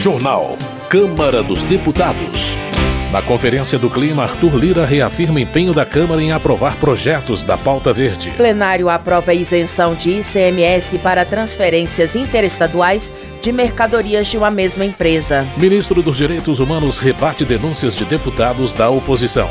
Jornal. Câmara dos Deputados. Na Conferência do Clima, Arthur Lira reafirma empenho da Câmara em aprovar projetos da pauta verde. Plenário aprova a isenção de ICMS para transferências interestaduais de mercadorias de uma mesma empresa. Ministro dos Direitos Humanos rebate denúncias de deputados da oposição.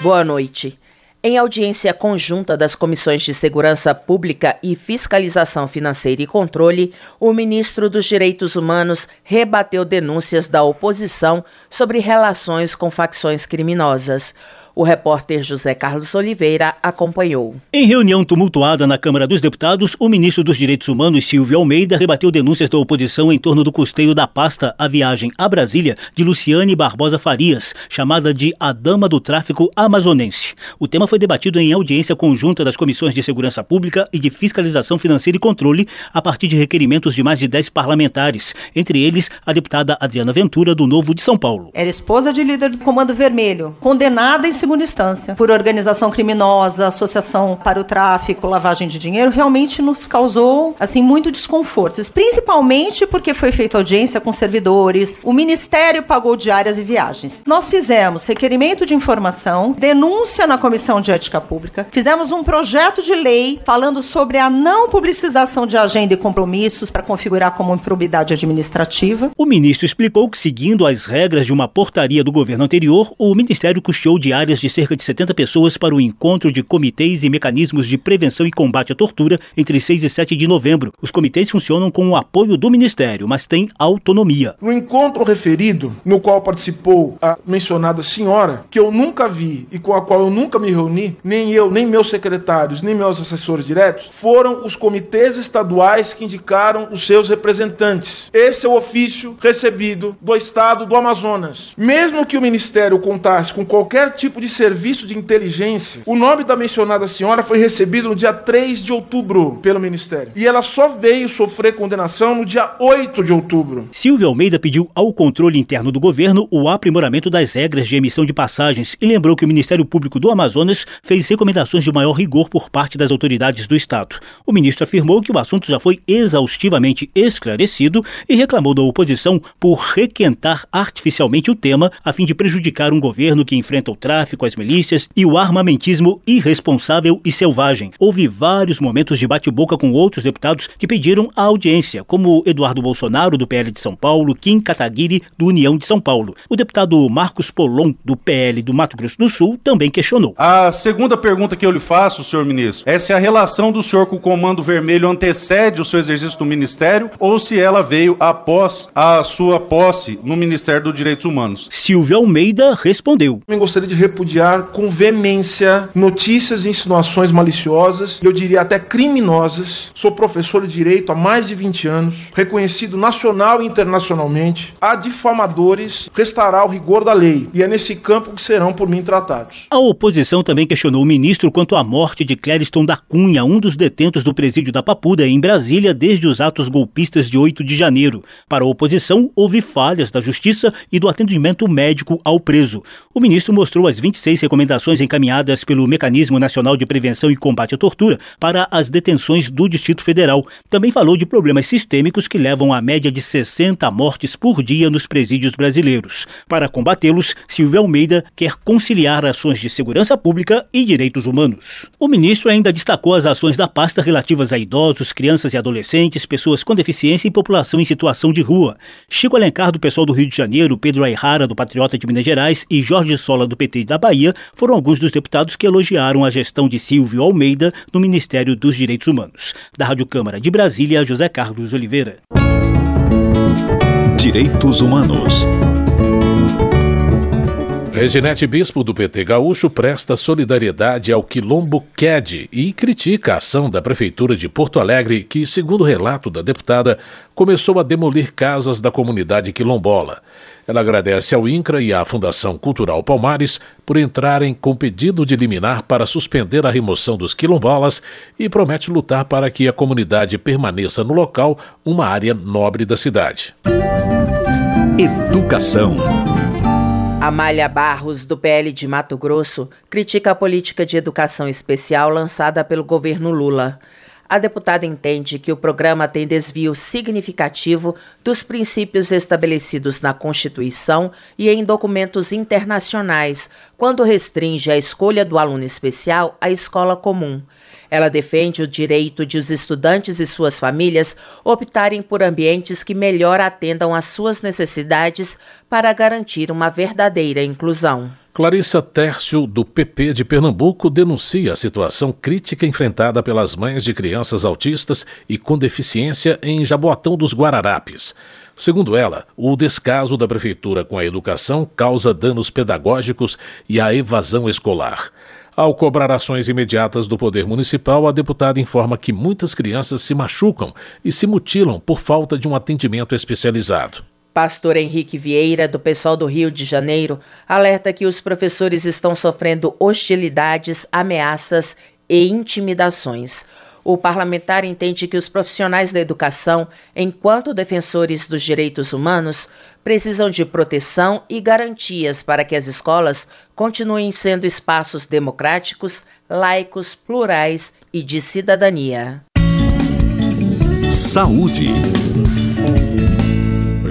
Boa noite. Em audiência conjunta das Comissões de Segurança Pública e Fiscalização Financeira e Controle, o ministro dos Direitos Humanos rebateu denúncias da oposição sobre relações com facções criminosas. O repórter José Carlos Oliveira acompanhou. Em reunião tumultuada na Câmara dos Deputados, o ministro dos Direitos Humanos, Silvio Almeida, rebateu denúncias da oposição em torno do custeio da pasta A Viagem a Brasília de Luciane Barbosa Farias, chamada de a Dama do Tráfico Amazonense. O tema foi debatido em audiência conjunta das Comissões de Segurança Pública e de Fiscalização Financeira e Controle, a partir de requerimentos de mais de 10 parlamentares, entre eles a deputada Adriana Ventura, do Novo de São Paulo. Era esposa de líder do Comando Vermelho, condenada em segunda instância por organização criminosa, associação para o tráfico, lavagem de dinheiro, realmente nos causou assim muito desconforto, principalmente porque foi feita audiência com servidores, o ministério pagou diárias e viagens. Nós fizemos requerimento de informação, denúncia na Comissão de Ética Pública, fizemos um projeto de lei falando sobre a não publicização de agenda e compromissos para configurar como improbidade administrativa. O ministro explicou que seguindo as regras de uma portaria do governo anterior, o ministério custeou diárias de cerca de 70 pessoas para o encontro de comitês e mecanismos de prevenção e combate à tortura entre 6 e 7 de novembro. Os comitês funcionam com o apoio do Ministério, mas têm autonomia. No encontro referido, no qual participou a mencionada senhora, que eu nunca vi e com a qual eu nunca me reuni, nem eu, nem meus secretários, nem meus assessores diretos, foram os comitês estaduais que indicaram os seus representantes. Esse é o ofício recebido do Estado do Amazonas. Mesmo que o Ministério contasse com qualquer tipo de serviço de inteligência. O nome da mencionada senhora foi recebido no dia 3 de outubro pelo Ministério. E ela só veio sofrer condenação no dia 8 de outubro. Silvio Almeida pediu ao controle interno do governo o aprimoramento das regras de emissão de passagens e lembrou que o Ministério Público do Amazonas fez recomendações de maior rigor por parte das autoridades do Estado. O ministro afirmou que o assunto já foi exaustivamente esclarecido e reclamou da oposição por requentar artificialmente o tema a fim de prejudicar um governo que enfrenta o tráfico tráfico às milícias e o armamentismo irresponsável e selvagem. Houve vários momentos de bate-boca com outros deputados que pediram a audiência, como Eduardo Bolsonaro, do PL de São Paulo, Kim Kataguiri, do União de São Paulo. O deputado Marcos Polon, do PL do Mato Grosso do Sul, também questionou. A segunda pergunta que eu lhe faço, senhor ministro, é se a relação do senhor com o Comando Vermelho antecede o seu exercício no Ministério ou se ela veio após a sua posse no Ministério dos Direitos Humanos. Silvio Almeida respondeu. Eu gostaria de repudiar com veemência notícias e insinuações maliciosas, eu diria até criminosas. Sou professor de direito há mais de 20 anos, reconhecido nacional e internacionalmente. Há difamadores, restará o rigor da lei, e é nesse campo que serão por mim tratados. A oposição também questionou o ministro quanto à morte de Clériston da Cunha, um dos detentos do presídio da Papuda, em Brasília, desde os atos golpistas de 8 de janeiro. Para a oposição, houve falhas da justiça e do atendimento médico ao preso. O ministro mostrou as 26 recomendações encaminhadas pelo Mecanismo Nacional de Prevenção e Combate à Tortura para as detenções do Distrito Federal. Também falou de problemas sistêmicos que levam a média de 60 mortes por dia nos presídios brasileiros. Para combatê-los, Silvio Almeida quer conciliar ações de segurança pública e direitos humanos. O ministro ainda destacou as ações da pasta relativas a idosos, crianças e adolescentes, pessoas com deficiência e população em situação de rua. Chico Alencar, do pessoal do Rio de Janeiro, Pedro Ayrara, do Patriota de Minas Gerais e Jorge Sola, do PT da Bahia foram alguns dos deputados que elogiaram a gestão de Silvio Almeida no Ministério dos Direitos Humanos. Da Rádio Câmara de Brasília, José Carlos Oliveira. Direitos Humanos. Reginete Bispo do PT Gaúcho presta solidariedade ao Quilombo QED e critica a ação da Prefeitura de Porto Alegre, que, segundo relato da deputada, começou a demolir casas da comunidade quilombola. Ela agradece ao INCRA e à Fundação Cultural Palmares por entrarem com pedido de liminar para suspender a remoção dos quilombolas e promete lutar para que a comunidade permaneça no local, uma área nobre da cidade. Educação. Amália Barros, do PL de Mato Grosso, critica a política de educação especial lançada pelo governo Lula. a deputada entende que o programa tem desvio significativo dos princípios estabelecidos na Constituição e em documentos internacionais, quando restringe a escolha do aluno especial à escola comum. Ela defende o direito de os estudantes e suas famílias optarem por ambientes que melhor atendam às suas necessidades para garantir uma verdadeira inclusão. Clarissa Tércio, do PP de Pernambuco, denuncia a situação crítica enfrentada pelas mães de crianças autistas e com deficiência em Jaboatão dos Guararapes. Segundo ela, o descaso da prefeitura com a educação causa danos pedagógicos e a evasão escolar. Ao cobrar ações imediatas do Poder Municipal, a deputada informa que muitas crianças se machucam e se mutilam por falta de um atendimento especializado. Pastor Henrique Vieira, do pessoal do Rio de Janeiro, alerta que os professores estão sofrendo hostilidades, ameaças e intimidações. O parlamentar entende que os profissionais da educação, enquanto defensores dos direitos humanos, precisam de proteção e garantias para que as escolas continuem sendo espaços democráticos, laicos, plurais e de cidadania. Saúde.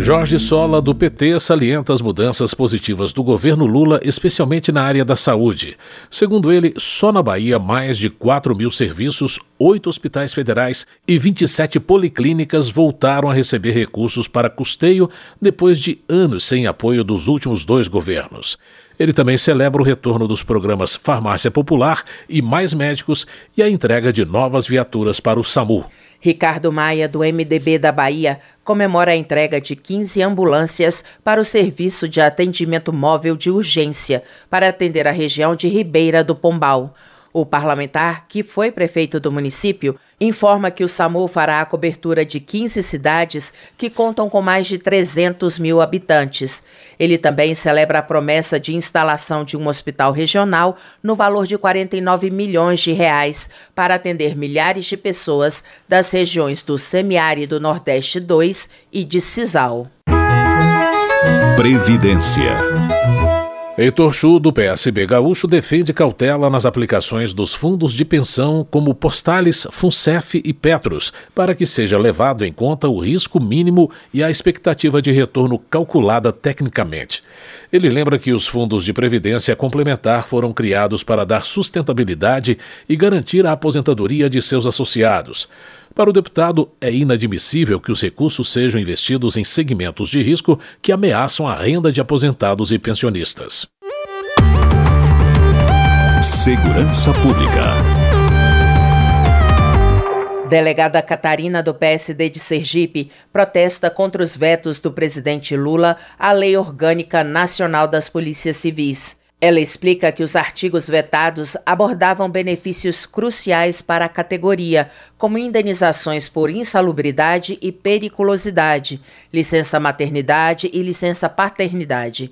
Jorge Sola, do PT, salienta as mudanças positivas do governo Lula, especialmente na área da saúde. Segundo ele, só na Bahia, mais de 4 mil serviços, oito hospitais federais e 27 policlínicas voltaram a receber recursos para custeio depois de anos sem apoio dos últimos dois governos. Ele também celebra o retorno dos programas Farmácia Popular e Mais Médicos e a entrega de novas viaturas para o SAMU. Ricardo Maia, do MDB da Bahia, comemora a entrega de 15 ambulâncias para o Serviço de Atendimento Móvel de Urgência para atender a região de Ribeira do Pombal. O parlamentar, que foi prefeito do município, informa que o SAMU fará a cobertura de 15 cidades que contam com mais de 300 mil habitantes. Ele também celebra a promessa de instalação de um hospital regional no valor de 49 milhões de reais para atender milhares de pessoas das regiões do Semiárido Nordeste 2 e de Cisal. Previdência. Heitor Chu, do PSB Gaúcho, defende cautela nas aplicações dos fundos de pensão como Postales, Funcef e Petros, para que seja levado em conta o risco mínimo e a expectativa de retorno calculada tecnicamente. Ele lembra que os fundos de previdência complementar foram criados para dar sustentabilidade e garantir a aposentadoria de seus associados. Para o deputado, é inadmissível que os recursos sejam investidos em segmentos de risco que ameaçam a renda de aposentados e pensionistas. Segurança Pública. Delegada Catarina do PSD de Sergipe protesta contra os vetos do presidente Lula à Lei Orgânica Nacional das Polícias Civis. Ela explica que os artigos vetados abordavam benefícios cruciais para a categoria, como indenizações por insalubridade e periculosidade, licença maternidade e licença paternidade.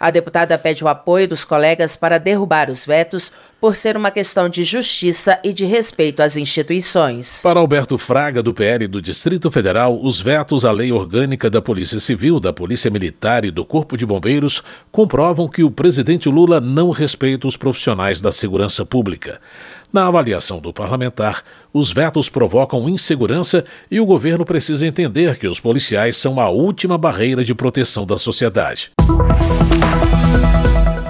A deputada pede o apoio dos colegas para derrubar os vetos por ser uma questão de justiça e de respeito às instituições. Para Alberto Fraga, do PL do Distrito Federal, os vetos à lei orgânica da Polícia Civil, da Polícia Militar e do Corpo de Bombeiros comprovam que o presidente Lula não respeita os profissionais da segurança pública. Na avaliação do parlamentar, os vetos provocam insegurança e o governo precisa entender que os policiais são a última barreira de proteção da sociedade.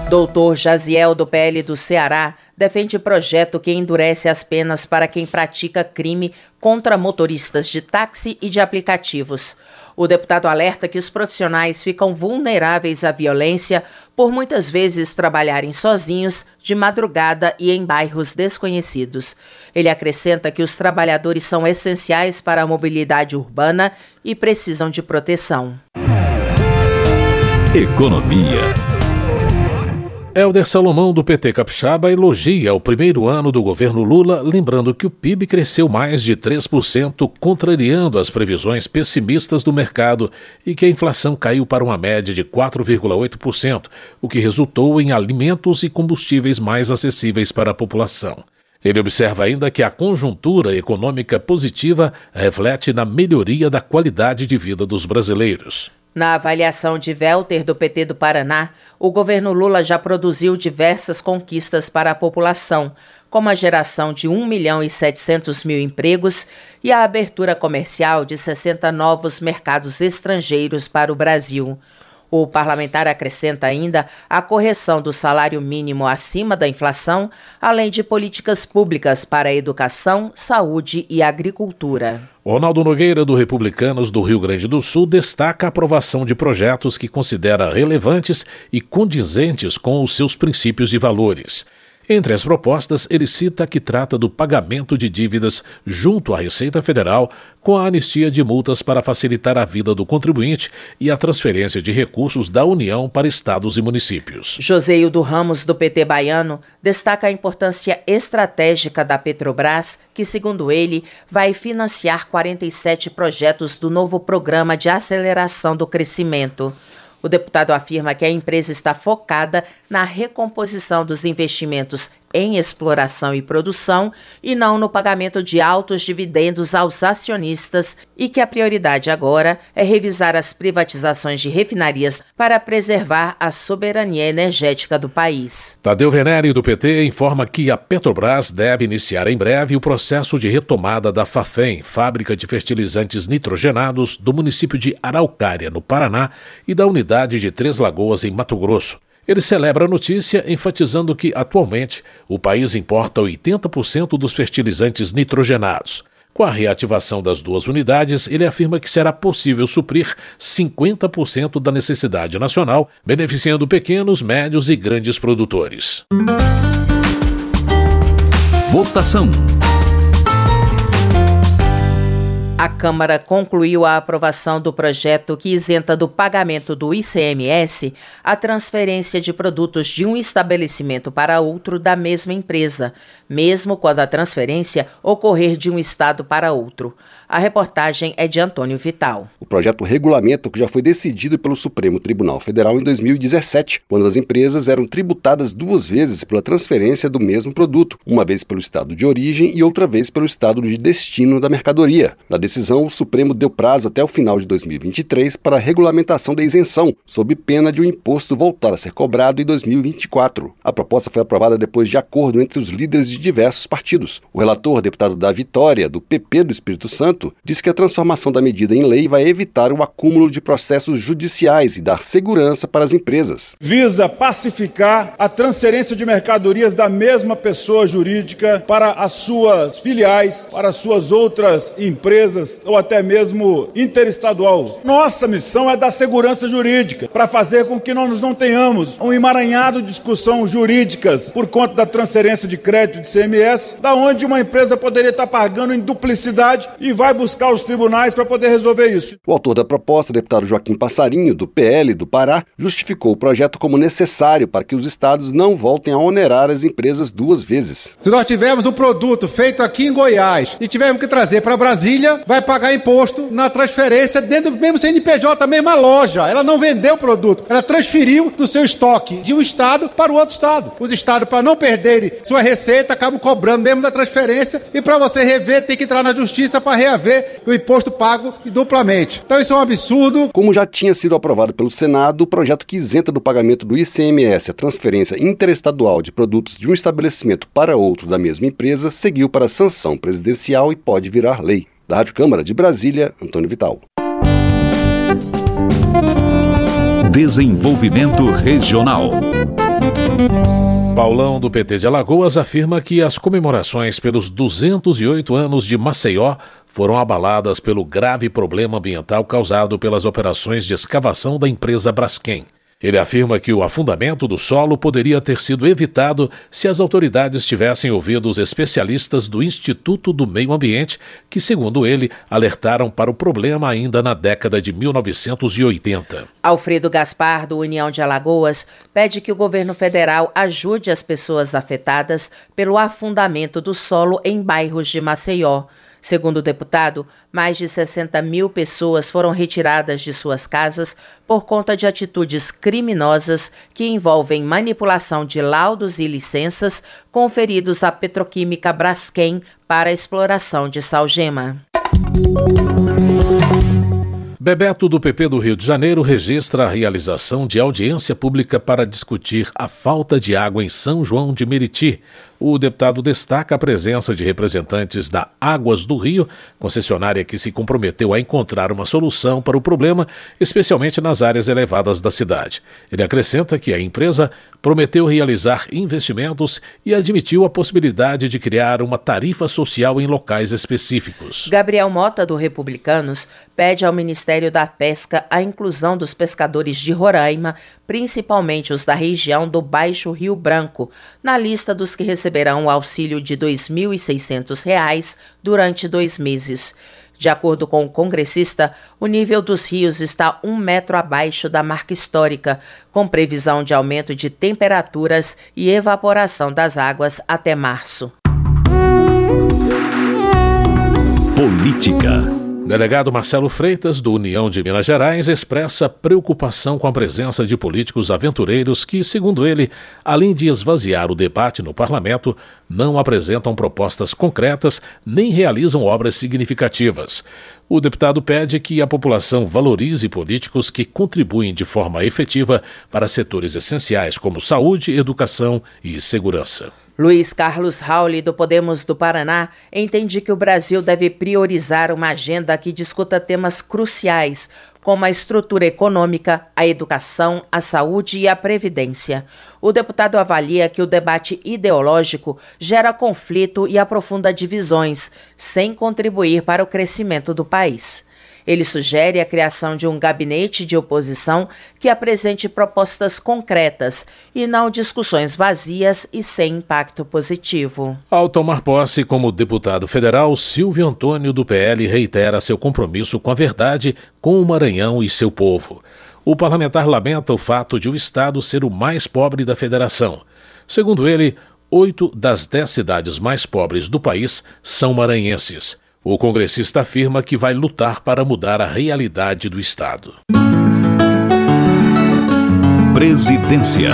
Doutor Jaziel, do PL do Ceará, defende projeto que endurece as penas para quem pratica crime contra motoristas de táxi e de aplicativos. O deputado alerta que os profissionais ficam vulneráveis à violência por muitas vezes trabalharem sozinhos, de madrugada e em bairros desconhecidos. Ele acrescenta que os trabalhadores são essenciais para a mobilidade urbana e precisam de proteção. Economia. Helder Salomão, do PT Capixaba, elogia o primeiro ano do governo Lula, lembrando que o PIB cresceu mais de 3%, contrariando as previsões pessimistas do mercado e que a inflação caiu para uma média de 4,8%, o que resultou em alimentos e combustíveis mais acessíveis para a população. Ele observa ainda que a conjuntura econômica positiva reflete na melhoria da qualidade de vida dos brasileiros. Na avaliação de Welter, do PT do Paraná, o governo Lula já produziu diversas conquistas para a população, como a geração de 1 milhão e 700 mil empregos e a abertura comercial de 60 novos mercados estrangeiros para o Brasil. O parlamentar acrescenta ainda a correção do salário mínimo acima da inflação, além de políticas públicas para educação, saúde e agricultura. Ronaldo Nogueira, do Republicanos do Rio Grande do Sul, destaca a aprovação de projetos que considera relevantes e condizentes com os seus princípios e valores. Entre as propostas, ele cita que trata do pagamento de dívidas junto à Receita Federal, com a anistia de multas para facilitar a vida do contribuinte e a transferência de recursos da União para estados e municípios. Joseildo Ramos, do PT baiano, destaca a importância estratégica da Petrobras, que, segundo ele, vai financiar 47 projetos do novo Programa de Aceleração do Crescimento. O deputado afirma que a empresa está focada na recomposição dos investimentos em exploração e produção e não no pagamento de altos dividendos aos acionistas e que a prioridade agora é revisar as privatizações de refinarias para preservar a soberania energética do país. Tadeu Venere, do PT, informa que a Petrobras deve iniciar em breve o processo de retomada da Fafem, fábrica de fertilizantes nitrogenados do município de Araucária, no Paraná, e da unidade de Três Lagoas, em Mato Grosso. Ele celebra a notícia, enfatizando que, atualmente, o país importa 80% dos fertilizantes nitrogenados. Com a reativação das duas unidades, ele afirma que será possível suprir 50% da necessidade nacional, beneficiando pequenos, médios e grandes produtores. Votação. A Câmara concluiu a aprovação do projeto que isenta do pagamento do ICMS a transferência de produtos de um estabelecimento para outro da mesma empresa, mesmo quando a transferência ocorrer de um estado para outro. A reportagem é de Antônio Vital. O projeto regulamento que já foi decidido pelo Supremo Tribunal Federal em 2017, quando as empresas eram tributadas duas vezes pela transferência do mesmo produto, uma vez pelo estado de origem e outra vez pelo estado de destino da mercadoria. Na decisão, o Supremo deu prazo até o final de 2023 para a regulamentação da isenção, sob pena de o imposto voltar a ser cobrado em 2024. A proposta foi aprovada depois de acordo entre os líderes de diversos partidos. O relator, deputado da Vitória, do PP do Espírito Santo, diz que a transformação da medida em lei vai evitar o acúmulo de processos judiciais e dar segurança para as empresas. Visa pacificar a transferência de mercadorias da mesma pessoa jurídica para as suas filiais, para as suas outras empresas ou até mesmo interestadual. Nossa missão é dar segurança jurídica para fazer com que nós não tenhamos um emaranhado de discussão jurídicas por conta da transferência de crédito de CMS, da onde uma empresa poderia estar pagando em duplicidade e vai vai buscar os tribunais para poder resolver isso. O autor da proposta, deputado Joaquim Passarinho, do PL do Pará, justificou o projeto como necessário para que os estados não voltem a onerar as empresas duas vezes. Se nós tivermos um produto feito aqui em Goiás e tivermos que trazer para Brasília, vai pagar imposto na transferência dentro do mesmo CNPJ, da mesma loja. Ela não vendeu o produto, ela transferiu do seu estoque de um estado para o outro estado. Os estados, para não perderem sua receita, acabam cobrando mesmo da transferência e para você rever, tem que entrar na justiça para reaver haver o imposto pago duplamente. Então isso é um absurdo. Como já tinha sido aprovado pelo Senado, o projeto que isenta do pagamento do ICMS a transferência interestadual de produtos de um estabelecimento para outro da mesma empresa seguiu para sanção presidencial e pode virar lei. Da Rádio Câmara de Brasília, Antônio Vital. Desenvolvimento Regional. Paulão do PT de Alagoas afirma que as comemorações pelos 208 anos de Maceió foram abaladas pelo grave problema ambiental causado pelas operações de escavação da empresa Braskem. Ele afirma que o afundamento do solo poderia ter sido evitado se as autoridades tivessem ouvido os especialistas do Instituto do Meio Ambiente, que, segundo ele, alertaram para o problema ainda na década de 1980. Alfredo Gaspar, do União de Alagoas, pede que o governo federal ajude as pessoas afetadas pelo afundamento do solo em bairros de Maceió. Segundo o deputado, mais de 60 mil pessoas foram retiradas de suas casas por conta de atitudes criminosas que envolvem manipulação de laudos e licenças conferidos à petroquímica Braskem para exploração de salgema. Bebeto do PP do Rio de Janeiro registra a realização de audiência pública para discutir a falta de água em São João de Meriti, O deputado destaca a presença de representantes da Águas do Rio, concessionária que se comprometeu a encontrar uma solução para o problema, especialmente nas áreas elevadas da cidade. Ele acrescenta que a empresa prometeu realizar investimentos e admitiu a possibilidade de criar uma tarifa social em locais específicos. Gabriel Mota, do Republicanos, pede ao Ministério da Pesca a inclusão dos pescadores de Roraima, principalmente os da região do Baixo Rio Branco, na lista dos que receberão o auxílio de R$ 2.600 durante dois meses. De acordo com o congressista, o nível dos rios está um metro abaixo da marca histórica, com previsão de aumento de temperaturas e evaporação das águas até março. Política. Delegado Marcelo Freitas, do União de Minas Gerais, expressa preocupação com a presença de políticos aventureiros que, segundo ele, além de esvaziar o debate no parlamento, não apresentam propostas concretas nem realizam obras significativas. O deputado pede que a população valorize políticos que contribuem de forma efetiva para setores essenciais como saúde, educação e segurança. Luiz Carlos Rauli, do Podemos do Paraná, entende que o Brasil deve priorizar uma agenda que discuta temas cruciais, como a estrutura econômica, a educação, a saúde e a previdência. O deputado avalia que o debate ideológico gera conflito e aprofunda divisões, sem contribuir para o crescimento do país. Ele sugere a criação de um gabinete de oposição que apresente propostas concretas e não discussões vazias e sem impacto positivo. Ao tomar posse como deputado federal, Silvio Antônio do PL reitera seu compromisso com a verdade, com o Maranhão e seu povo. O parlamentar lamenta o fato de o estado ser o mais pobre da federação. Segundo ele, oito das dez cidades mais pobres do país são maranhenses. O congressista afirma que vai lutar para mudar a realidade do Estado. Presidência.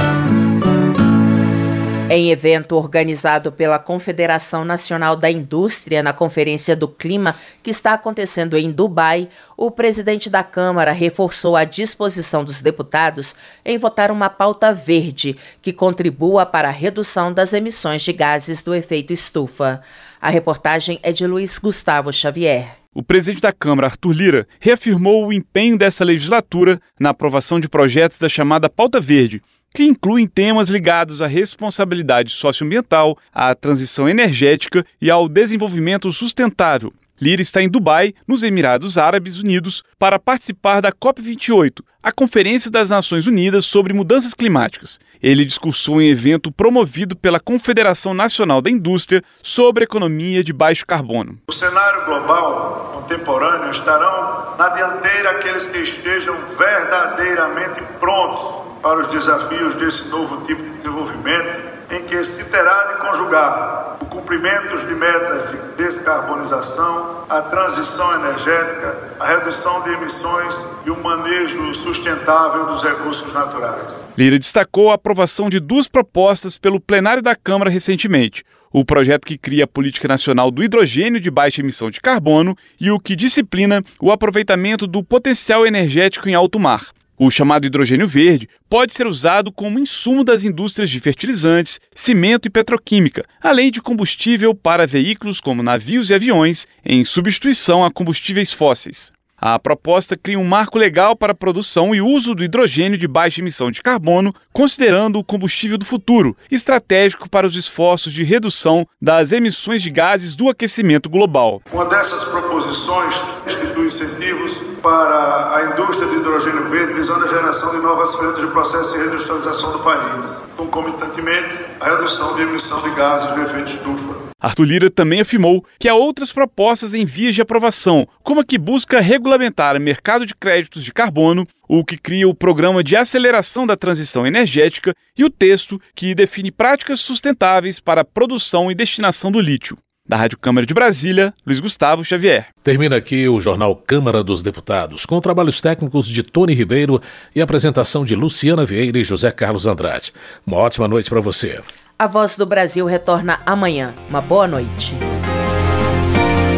Em evento organizado pela Confederação Nacional da Indústria na Conferência do Clima, que está acontecendo em Dubai, o presidente da Câmara reforçou a disposição dos deputados em votar uma pauta verde que contribua para a redução das emissões de gases do efeito estufa. A reportagem é de Luiz Gustavo Xavier. O presidente da Câmara, Arthur Lira, reafirmou o empenho dessa legislatura na aprovação de projetos da chamada Pauta Verde, que incluem temas ligados à responsabilidade socioambiental, à transição energética e ao desenvolvimento sustentável, Lira está em Dubai, nos Emirados Árabes Unidos, para participar da COP28, a Conferência das Nações Unidas sobre Mudanças Climáticas. Ele discursou em evento promovido pela Confederação Nacional da Indústria sobre economia de baixo carbono. O cenário global contemporâneo estarão na dianteira aqueles que estejam verdadeiramente prontos para os desafios desse novo tipo de desenvolvimento em que se terá de conjugar o cumprimento de metas de descarbonização, a transição energética, a redução de emissões e o manejo sustentável dos recursos naturais. Lira destacou a aprovação de duas propostas pelo plenário da Câmara recentemente. O projeto que cria a Política Nacional do Hidrogênio de Baixa Emissão de Carbono e o que disciplina o aproveitamento do potencial energético em alto mar. O chamado hidrogênio verde pode ser usado como insumo das indústrias de fertilizantes, cimento e petroquímica, além de combustível para veículos como navios e aviões, em substituição a combustíveis fósseis. A proposta cria um marco legal para a produção e uso do hidrogênio de baixa emissão de carbono, considerando o combustível do futuro, estratégico para os esforços de redução das emissões de gases do aquecimento global. Uma dessas proposições institui incentivos para a indústria de hidrogênio verde, visando a geração de novas frentes de processo de reindustrialização do país, concomitantemente a redução de emissão de gases de efeito estufa. Arthur Lira também afirmou que há outras propostas em vias de aprovação, como a que busca regulamentar o mercado de créditos de carbono, o que cria o Programa de Aceleração da Transição Energética e o texto que define práticas sustentáveis para a produção e destinação do lítio. Da Rádio Câmara de Brasília, Luiz Gustavo Xavier. Termina aqui o jornal Câmara dos Deputados, com trabalhos técnicos de Tony Ribeiro e apresentação de Luciana Vieira e José Carlos Andrade. Uma ótima noite para você. A Voz do Brasil retorna amanhã. Uma boa noite.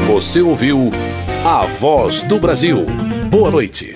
Você ouviu A Voz do Brasil. Boa noite.